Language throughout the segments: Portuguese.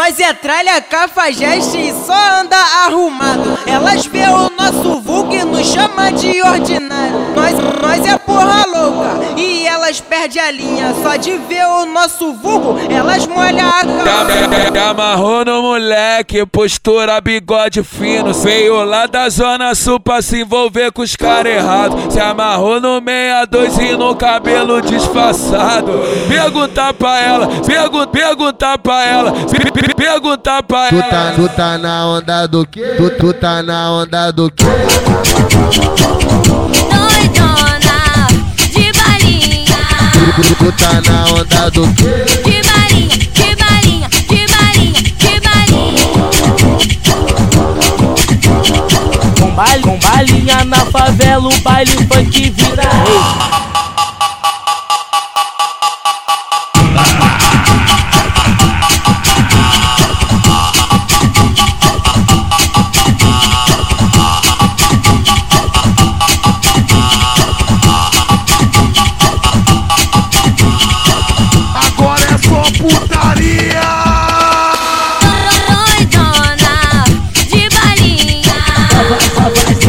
Nós é tralha, cafajeste e só anda arrumado. Elas vê o nosso vulgo e nos chama de ordinário. Nós, nós é porra elas perdem a linha. Só de ver o nosso vulgo, elas molham a calça. Amarrou no moleque, postura, bigode fino. Veio lá da zona sul pra se envolver com os caras errados. Se amarrou no 62 e no cabelo disfarçado. Perguntar pra ela, pergun perguntar pra ela, perguntar pra Tu ela. tá, tu tá na onda do que? Tu, tu tá na onda do que? Do que? de balinha, de balinha, de balinha, de balinha. Com baile, com balinha na favela, o baile funk vira rei.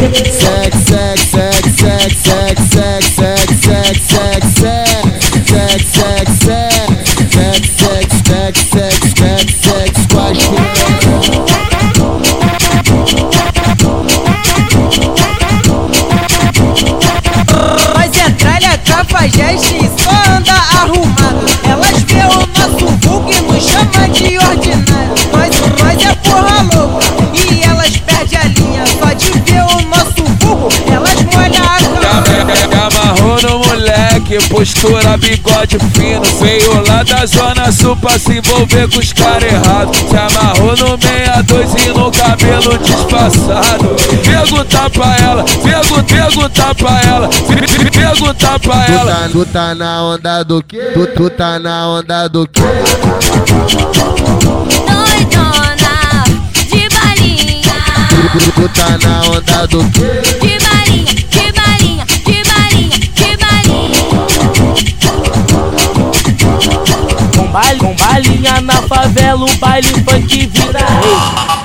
Sex, sex, sex, sex, sex, sex, sex, sex, sex, sex, sex, sex, moleque, postura, bigode fino. Veio lá da zona sul pra se envolver com os caras errados. Se amarrou no 62 e no cabelo disfarçado. Perguntar pra ela, pergun perguntar pra ela, perguntar pra Tu ela. tá, tu tá na onda do que? Tu, tu tá na onda do que? doidona de balinha, Tu, tu tá na onda do que? Com balinha na favela, o baile funk vira rei.